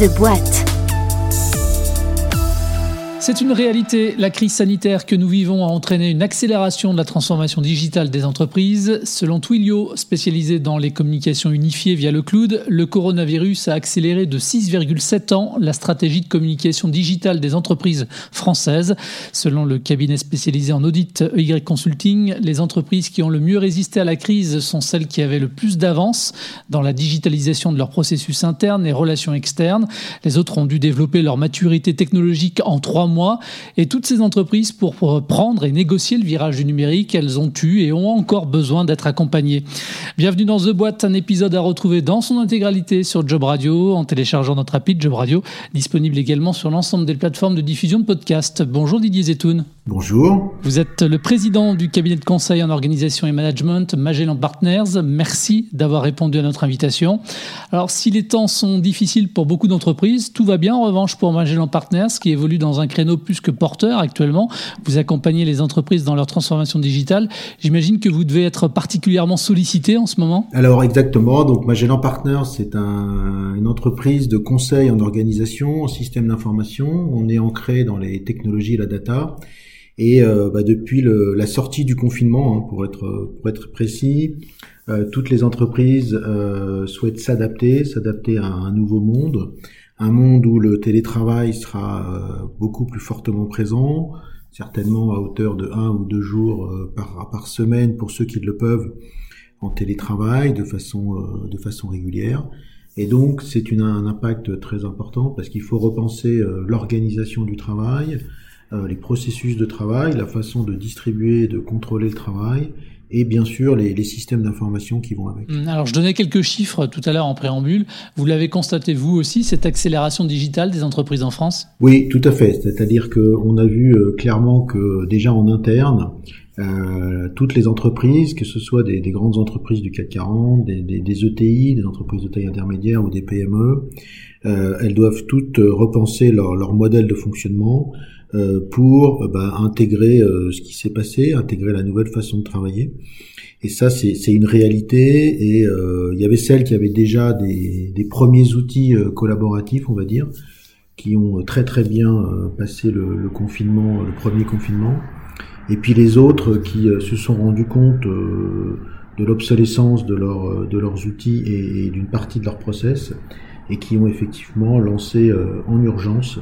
The Boîte. C'est une réalité. La crise sanitaire que nous vivons a entraîné une accélération de la transformation digitale des entreprises. Selon Twilio, spécialisé dans les communications unifiées via le cloud, le coronavirus a accéléré de 6,7 ans la stratégie de communication digitale des entreprises françaises. Selon le cabinet spécialisé en audit EY Consulting, les entreprises qui ont le mieux résisté à la crise sont celles qui avaient le plus d'avance dans la digitalisation de leurs processus internes et relations externes. Les autres ont dû développer leur maturité technologique en trois mois. Et toutes ces entreprises, pour prendre et négocier le virage du numérique, elles ont eu et ont encore besoin d'être accompagnées. Bienvenue dans The Boîte, un épisode à retrouver dans son intégralité sur Job Radio, en téléchargeant notre appli Job Radio, disponible également sur l'ensemble des plateformes de diffusion de podcasts. Bonjour Didier Zetoun. Bonjour. Vous êtes le président du cabinet de conseil en organisation et management Magellan Partners. Merci d'avoir répondu à notre invitation. Alors, si les temps sont difficiles pour beaucoup d'entreprises, tout va bien en revanche pour Magellan Partners qui évolue dans un plus que porteur actuellement. Vous accompagnez les entreprises dans leur transformation digitale. J'imagine que vous devez être particulièrement sollicité en ce moment. Alors, exactement. Donc, Magellan Partners, c'est un, une entreprise de conseil en organisation, en système d'information. On est ancré dans les technologies et la data. Et euh, bah, depuis la sortie du confinement, hein, pour être pour être précis, toutes les entreprises euh, souhaitent s'adapter, s'adapter à un nouveau monde, un monde où le télétravail sera beaucoup plus fortement présent, certainement à hauteur de un ou deux jours par semaine pour ceux qui le peuvent en télétravail de façon de façon régulière. Et donc, c'est un impact très important parce qu'il faut repenser l'organisation du travail, euh, les processus de travail, la façon de distribuer, de contrôler le travail, et bien sûr les, les systèmes d'information qui vont avec. Hum, alors je donnais quelques chiffres tout à l'heure en préambule. Vous l'avez constaté vous aussi cette accélération digitale des entreprises en France? Oui, tout à fait. C'est-à-dire que on a vu euh, clairement que déjà en interne, euh, toutes les entreprises, que ce soit des, des, grandes entreprises du CAC 40, des, des, des, ETI, des entreprises de taille intermédiaire ou des PME, euh, elles doivent toutes repenser leur, leur modèle de fonctionnement, euh, pour euh, bah, intégrer euh, ce qui s'est passé, intégrer la nouvelle façon de travailler. Et ça, c'est une réalité. Et il y avait celles qui avaient déjà des, des premiers outils collaboratifs, on va dire, qui ont très très bien passé le, le, confinement, le premier confinement. Et puis les autres qui se sont rendus compte de l'obsolescence de, leur, de leurs outils et, et d'une partie de leur process, et qui ont effectivement lancé en urgence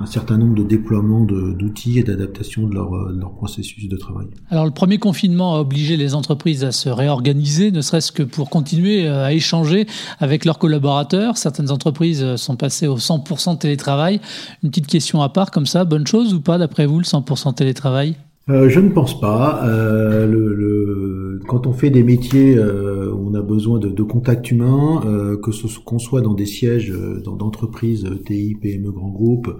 un certain nombre de déploiements d'outils et d'adaptation de leur, euh, de leur, processus de travail. Alors le premier confinement a obligé les entreprises à se réorganiser, ne serait-ce que pour continuer euh, à échanger avec leurs collaborateurs. Certaines entreprises euh, sont passées au 100% télétravail. Une petite question à part comme ça, bonne chose ou pas d'après vous le 100% télétravail? Euh, je ne pense pas. Euh, quand on fait des métiers euh, où on a besoin de, de contact humain, euh, que ce qu'on soit dans des sièges d'entreprises TI, PME, grands groupes,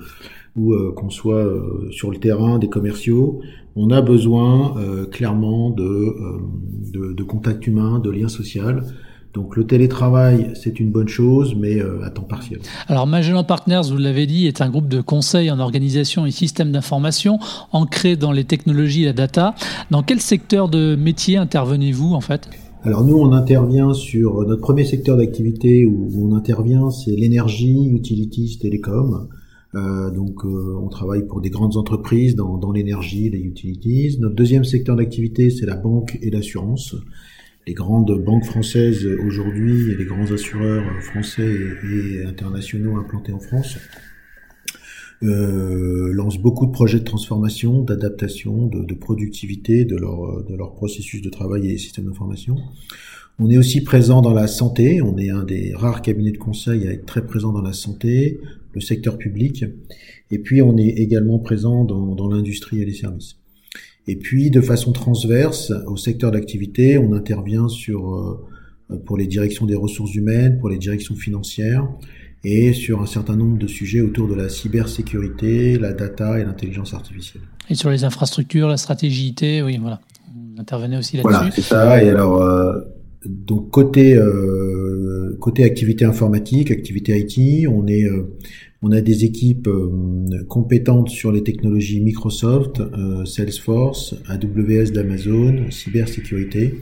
ou qu'on soit sur le terrain des commerciaux, on a besoin clairement de, de, de, contact humain, de lien social. Donc le télétravail, c'est une bonne chose, mais euh, à temps partiel. Alors Magellan Partners, vous l'avez dit, est un groupe de conseil en organisation et système d'information ancré dans les technologies et la data. Dans quel secteur de métier intervenez-vous en fait? Alors nous, on intervient sur notre premier secteur d'activité où on intervient, c'est l'énergie, utilities, télécom. Euh, donc euh, on travaille pour des grandes entreprises dans, dans l'énergie, les utilities. Notre deuxième secteur d'activité, c'est la banque et l'assurance les grandes banques françaises aujourd'hui et les grands assureurs français et, internationaux implantés en France euh, lancent beaucoup de projets de transformation, d'adaptation, de, de, productivité de leur, de leur processus de travail et systèmes d'information. On est aussi présent dans la santé, on est un des rares cabinets de conseil à être très présent dans la santé, le secteur public, et puis on est également présent dans, dans l'industrie et les services. Et puis, de façon transverse au secteur d'activité, on intervient sur euh, pour les directions des ressources humaines, pour les directions financières et sur un certain nombre de sujets autour de la cybersécurité, la data et l'intelligence artificielle. Et sur les infrastructures, la stratégie IT, oui, voilà. On intervenait aussi là-dessus. Voilà, c'est ça. Et alors, euh, donc côté euh, côté activité informatique, activité IT, on est euh, on a des équipes euh, compétentes sur les technologies Microsoft, euh, Salesforce, AWS d'Amazon, cybersécurité.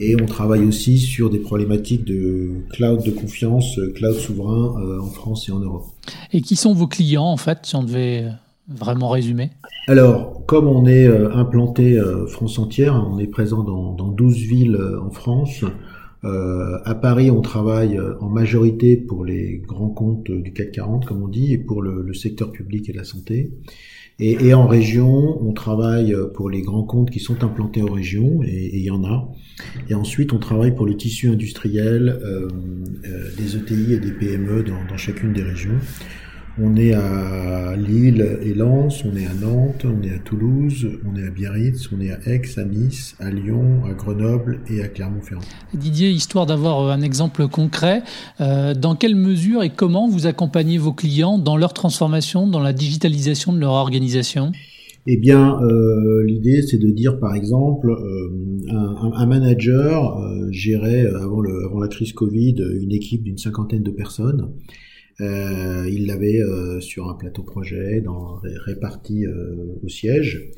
Et on travaille aussi sur des problématiques de cloud de confiance, cloud souverain en France et en Europe. Et qui sont vos clients en fait, si on devait vraiment résumer? Alors, comme on est implanté France entière, on est présent dans, dans 12 villes en France, euh, à Paris, on travaille euh, en majorité pour les grands comptes du CAC 40, comme on dit, et pour le, secteur public et la santé. Et, en région, on travaille euh, pour les grands comptes qui sont implantés en région, et il y en a. Et ensuite, on travaille pour le tissu industriel, des ETI et des PME dans chacune des régions. On est à Lille et Lens, on est à Nantes, on est à Toulouse, on est à Biarritz, on est à Aix, à Nice, à Lyon, à Grenoble et à Clermont-Ferrand. Didier, histoire d'avoir euh, un exemple concret, euh, dans quelle mesure et comment vous accompagnez vos clients dans leur transformation, dans la digitalisation de leur organisation? Eh bien, euh, l'idée, c'est de dire, par exemple, un, manager gérait avant, avant la crise Covid une équipe d'une cinquantaine de personnes. Euh, il l'avait euh, sur un plateau projet, dans, réparti euh, au siège.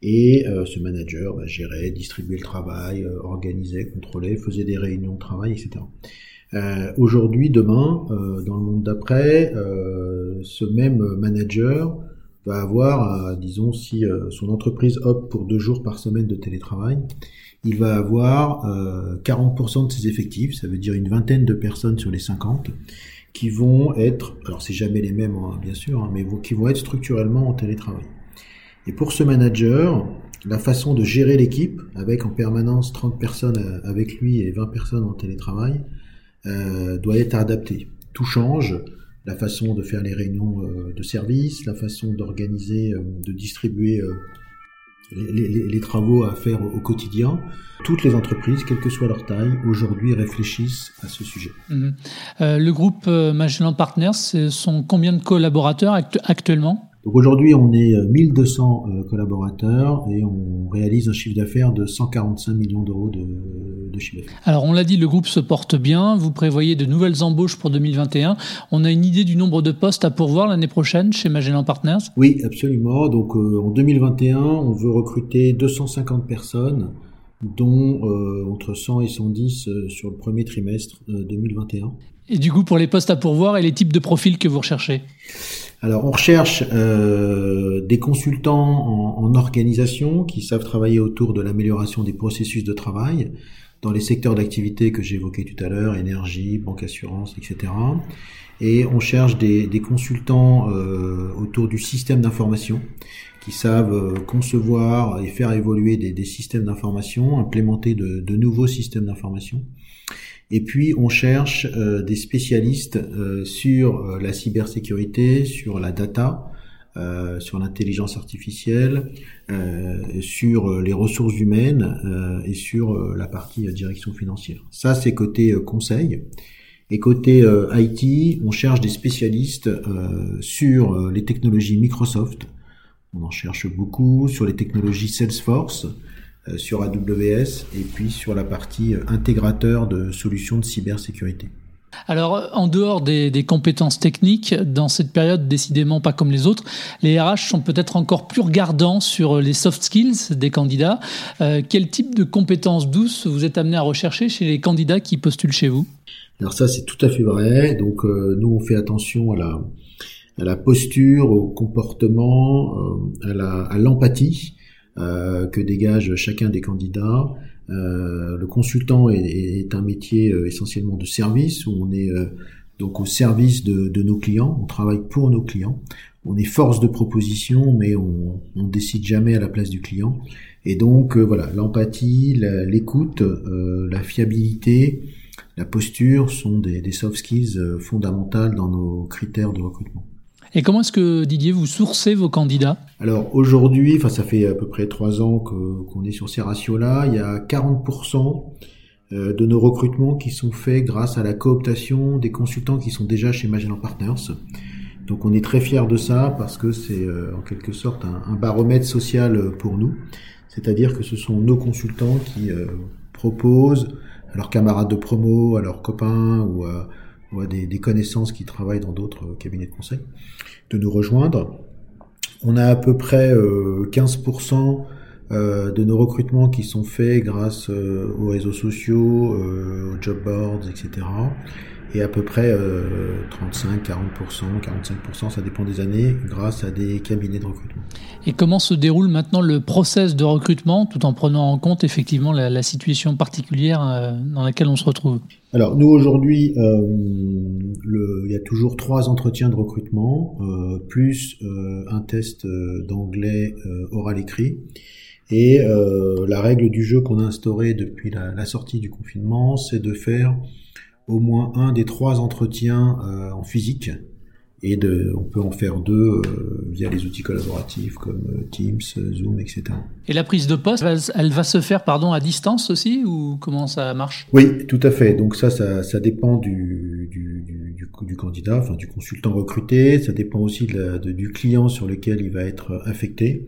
Et ce manager bah, gérait, distribuait le travail, organisait, contrôlait, faisait des réunions de travail, etc. Aujourd'hui, demain, dans le monde d'après, ce même manager va avoir, disons, si son entreprise opte pour deux jours par semaine de télétravail, il va avoir 40% de ses effectifs, ça veut dire une vingtaine de personnes sur les 50, qui vont être, alors c'est jamais les mêmes hein, bien sûr, hein, mais qui vont être structurellement en télétravail. Et pour ce manager, la façon de gérer l'équipe, avec en permanence 30 personnes euh, avec lui et 20 personnes en télétravail, euh, doit être adaptée. Tout change, la façon de faire les réunions euh, de service, la façon d'organiser, de distribuer les, travaux à faire au quotidien. Toutes les entreprises, quelle que soit leur taille, aujourd'hui réfléchissent à ce sujet. Mhm. Euh, le groupe euh, Magellan Partners, ce sont combien de collaborateurs actuellement? Aujourd'hui, on est 1200 euh, collaborateurs et on réalise un chiffre d'affaires de 145 millions d'euros de, de chiffre d'affaires. Alors, on l'a dit, le groupe se porte bien. Vous prévoyez de nouvelles embauches pour 2021. On a une idée du nombre de postes à pourvoir l'année prochaine chez Magellan Partners? Oui, absolument. Donc, euh, en 2021, on veut recruter 250 personnes dont euh, entre 100 et 110 sur le premier trimestre 2021. Et du coup, pour les postes à pourvoir et les types de profils que vous recherchez alors on recherche euh, des consultants en, organisation qui savent travailler autour de l'amélioration des processus de travail dans les secteurs d'activité que j'évoquais tout à l'heure, énergie, banque assurance, etc. Et on cherche des, consultants euh, autour du système d'information qui savent euh, concevoir et faire évoluer des, systèmes d'information, implémenter de nouveaux systèmes d'information et puis on cherche euh, des spécialistes euh, sur euh, la cybersécurité, sur la data, sur l'intelligence artificielle, sur les ressources humaines et sur la partie direction financière. Ça, c'est côté conseil. Et côté IT, on cherche des spécialistes sur les technologies Microsoft. On en cherche beaucoup sur les technologies Salesforce, euh, sur AWS et puis sur la partie euh, intégrateur de solutions de cybersécurité. Alors, en dehors des, compétences techniques, dans cette période décidément pas comme les autres, les RH sont peut-être encore plus regardants sur les soft skills des candidats. Euh, quel type de compétences douces vous êtes amené à rechercher chez les candidats qui postulent chez vous? Alors ça, c'est tout à fait vrai. Donc, nous, on fait attention à la, à la posture, au comportement, à l'empathie. Euh, que dégage chacun des candidats. Euh, le consultant est, un métier euh, essentiellement de service où on est donc au service de, nos clients, on travaille pour nos clients. On est force de proposition, mais on, on décide jamais à la place du client. Et donc voilà, l'empathie, l'écoute, la fiabilité, la posture sont des, des soft skills fondamentales dans nos critères de recrutement. Et comment est-ce que Didier vous sourcez vos candidats? Alors aujourd'hui, enfin ça fait à peu près trois ans qu'on est sur ces ratios-là, il y a 40% euh, de nos recrutements qui sont faits grâce à la cooptation des consultants qui sont déjà chez Magellan Partners. Donc on est très fiers de ça parce que c'est euh, en quelque sorte un, baromètre social pour nous. C'est-à-dire que ce sont nos consultants qui euh, proposent à leurs camarades de promo, à leurs copains ou à des, des connaissances qui travaillent dans d'autres cabinets de conseil, de nous rejoindre. On a à peu près 15% de nos recrutements qui sont faits grâce aux réseaux sociaux, aux job boards, etc et à peu près 35, 40%, 45%, ça dépend des années, grâce à des cabinets de recrutement. Et comment se déroule maintenant le process de recrutement, tout en prenant en compte effectivement la, situation particulière euh, dans laquelle on se retrouve? Alors nous aujourd'hui, euh, il y a toujours trois entretiens de recrutement, euh, plus un test d'anglais oral écrit. Et la règle du jeu qu'on a instaurée depuis la, la sortie du confinement, c'est de faire au moins un des trois entretiens euh, en physique et de, on peut en faire deux euh, via les outils collaboratifs comme euh, Teams, Zoom, etc. Et la prise de poste, elle va se faire pardon à distance aussi ou comment ça marche? Oui, tout à fait. Donc ça, ça, ça dépend du, du, du, du, candidat, enfin du consultant recruté. Ça dépend aussi de la, de, du client sur lequel il va être affecté.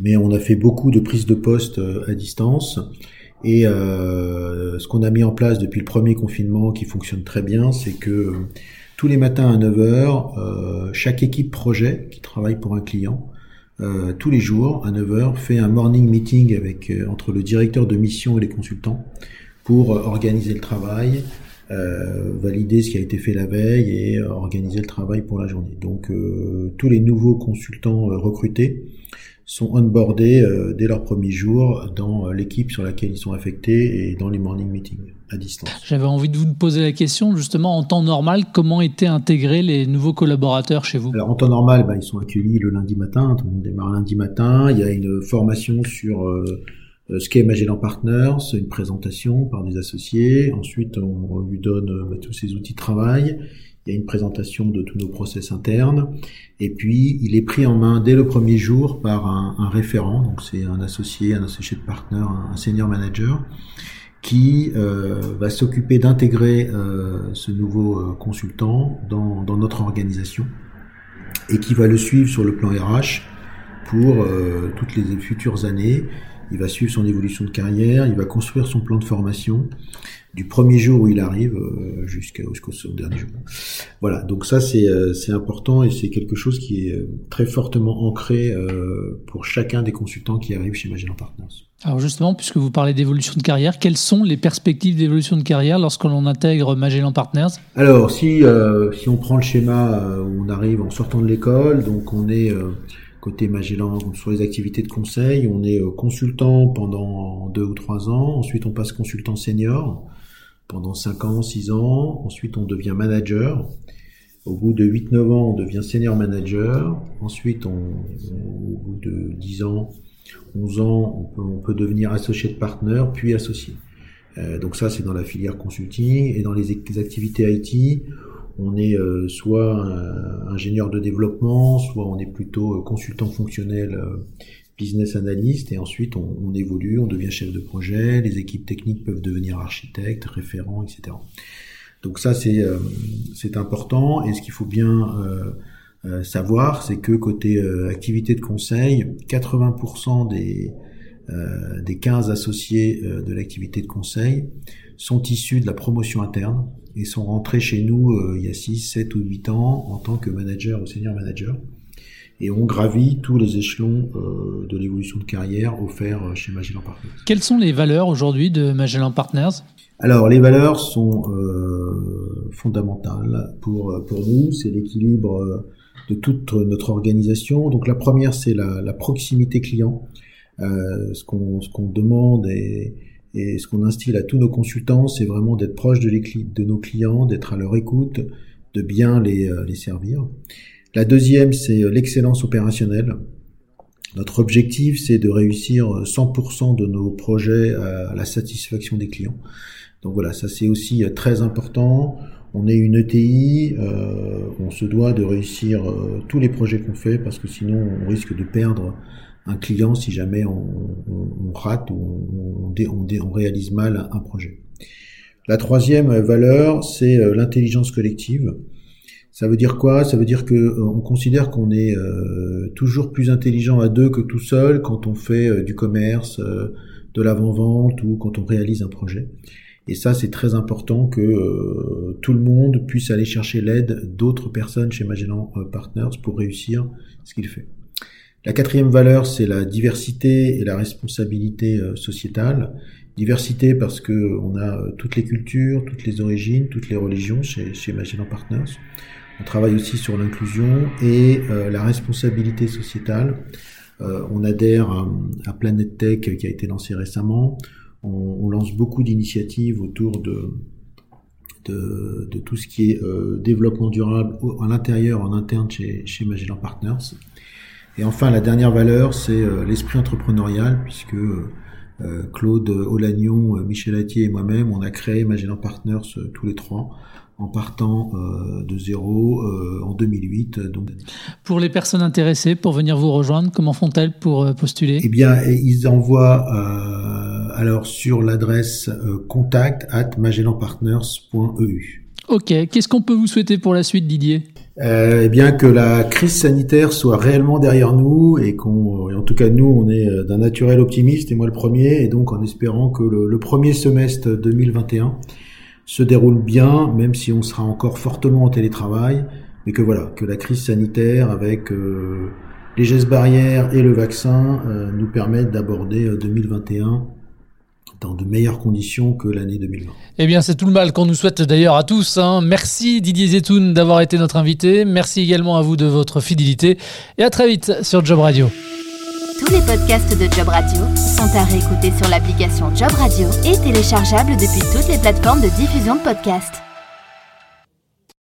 Mais on a fait beaucoup de prises de poste à distance. Et euh, ce qu'on a mis en place depuis le premier confinement qui fonctionne très bien, c'est que euh, tous les matins à 9h, euh, chaque équipe projet qui travaille pour un client, tous les jours à 9h, fait un morning meeting avec entre le directeur de mission et les consultants pour organiser le travail, valider ce qui a été fait la veille et organiser le travail pour la journée. Donc tous les nouveaux consultants recrutés sont onboardés euh, dès leur premier jour dans euh, l'équipe sur laquelle ils sont affectés et dans les morning meetings à distance. J'avais envie de vous poser la question justement en temps normal, comment étaient intégrés les nouveaux collaborateurs chez vous? Alors en temps normal, bah, ils sont accueillis le lundi matin, tout le monde démarre lundi matin, il y a une formation sur euh, ce qu'est Magellan Partners, une présentation par des associés, ensuite on lui donne bah, tous ses outils de travail, il y a une présentation de tous nos process internes, et puis il est pris en main dès le premier jour par un, référent, donc c'est un associé, un associé de partner, un, senior manager, qui euh, va s'occuper d'intégrer euh, ce nouveau euh, consultant dans, notre organisation et qui va le suivre sur le plan RH pour toutes les futures années. Il va suivre son évolution de carrière, il va construire son plan de formation du premier jour où il arrive euh, jusqu'au dernier jour. Voilà, donc ça euh, c'est important et c'est quelque chose qui est euh, très fortement ancré pour chacun des consultants qui arrivent chez Magellan Partners. Alors justement, puisque vous parlez d'évolution de carrière, quelles sont les perspectives d'évolution de carrière lorsque l'on intègre Magellan Partners? Alors si si on prend le schéma où on arrive en sortant de l'école, donc on est côté Magellan sur les activités de conseil, on est consultant pendant deux ou trois ans, ensuite on passe consultant senior pendant 5 ans, 6 ans. Ensuite, on devient manager. Au bout de 8-9 ans, on devient senior manager. Ensuite, on, au bout de 10 ans, 11 ans, on peut, devenir associé de partner, puis associé. Euh, donc ça, c'est dans la filière consulting. Et dans les, activités IT, on est euh, soit ingénieur de développement, soit on est plutôt euh, consultant fonctionnel business analyst et ensuite on, évolue, on devient chef de projet, les équipes techniques peuvent devenir architectes, référents, etc. Donc ça c'est euh, important et ce qu'il faut bien euh, euh, savoir c'est que côté activité de conseil, 80% des des 15 associés de l'activité de conseil sont issus de la promotion interne et sont rentrés chez nous il y a 6, 7 ou 8 ans en tant que manager ou senior manager et on gravit tous les échelons euh, de l'évolution de carrière offerts euh, chez Magellan Partners. Quelles sont les valeurs aujourd'hui de Magellan Partners? Alors les valeurs sont euh, fondamentales pour pour nous, c'est l'équilibre de toute notre organisation. Donc la première c'est la, la, proximité client, euh, ce qu'on ce qu'on demande et, et ce qu'on instille à tous nos consultants, c'est vraiment d'être proche de, nos clients, d'être à leur écoute, de bien les, les servir. La deuxième, c'est euh, l'excellence opérationnelle. Notre objectif, c'est de réussir 100% de nos projets à la satisfaction des clients. Donc voilà, ça c'est aussi euh, très important. On est une ETI, euh, on se doit de réussir tous les projets qu'on fait parce que sinon on risque de perdre un client si jamais on, rate ou on, réalise mal un projet. La troisième valeur, c'est l'intelligence collective. Ça veut dire quoi? Ça veut dire que euh, on considère qu'on est euh, toujours plus intelligent à deux que tout seul quand on fait euh, du commerce, de l'avant-vente ou quand on réalise un projet. Et ça, c'est très important que tout le monde puisse aller chercher l'aide d'autres personnes chez Magellan Partners pour réussir ce qu'il fait. La quatrième valeur, c'est la diversité et la responsabilité sociétale. Diversité parce que on a toutes les cultures, toutes les origines, toutes les religions chez, Magellan Partners. On travaille aussi sur l'inclusion et la responsabilité sociétale. on adhère à, Planet Tech qui a été lancé récemment. On, lance beaucoup d'initiatives autour de tout ce qui est euh, développement durable à l'intérieur, en interne chez, chez Magellan Partners. Et enfin, la dernière valeur, c'est euh, l'esprit entrepreneurial, puisque euh, Claude Olagnon, Michel Attier et moi-même, on a créé Magellan Partners tous les trois en partant de zéro en 2008. Donc. Pour les personnes intéressées, pour venir vous rejoindre, comment font-elles pour postuler? Eh bien, ils envoient alors sur l'adresse euh, contact at magellanpartners.eu. Ok, qu'est-ce qu'on peut vous souhaiter pour la suite Didier? Euh, eh bien que la crise sanitaire soit réellement derrière nous et qu'on, en tout cas nous, on est euh, d'un naturel optimiste et moi le premier, et donc en espérant que le, premier semestre 2021 se déroule bien, même si on sera encore fortement en télétravail, mais que voilà, que la crise sanitaire avec les gestes barrières et le vaccin nous permettent d'aborder 2021 dans de meilleures conditions que l'année 2020. Eh bien, c'est tout le mal qu'on nous souhaite d'ailleurs à tous. Hein. Merci Didier Zetoun d'avoir été notre invité. Merci également à vous de votre fidélité. Et à très vite sur Job Radio. Tous les podcasts de Job Radio sont à réécouter sur l'application Job Radio et téléchargeables depuis toutes les plateformes de diffusion de podcasts.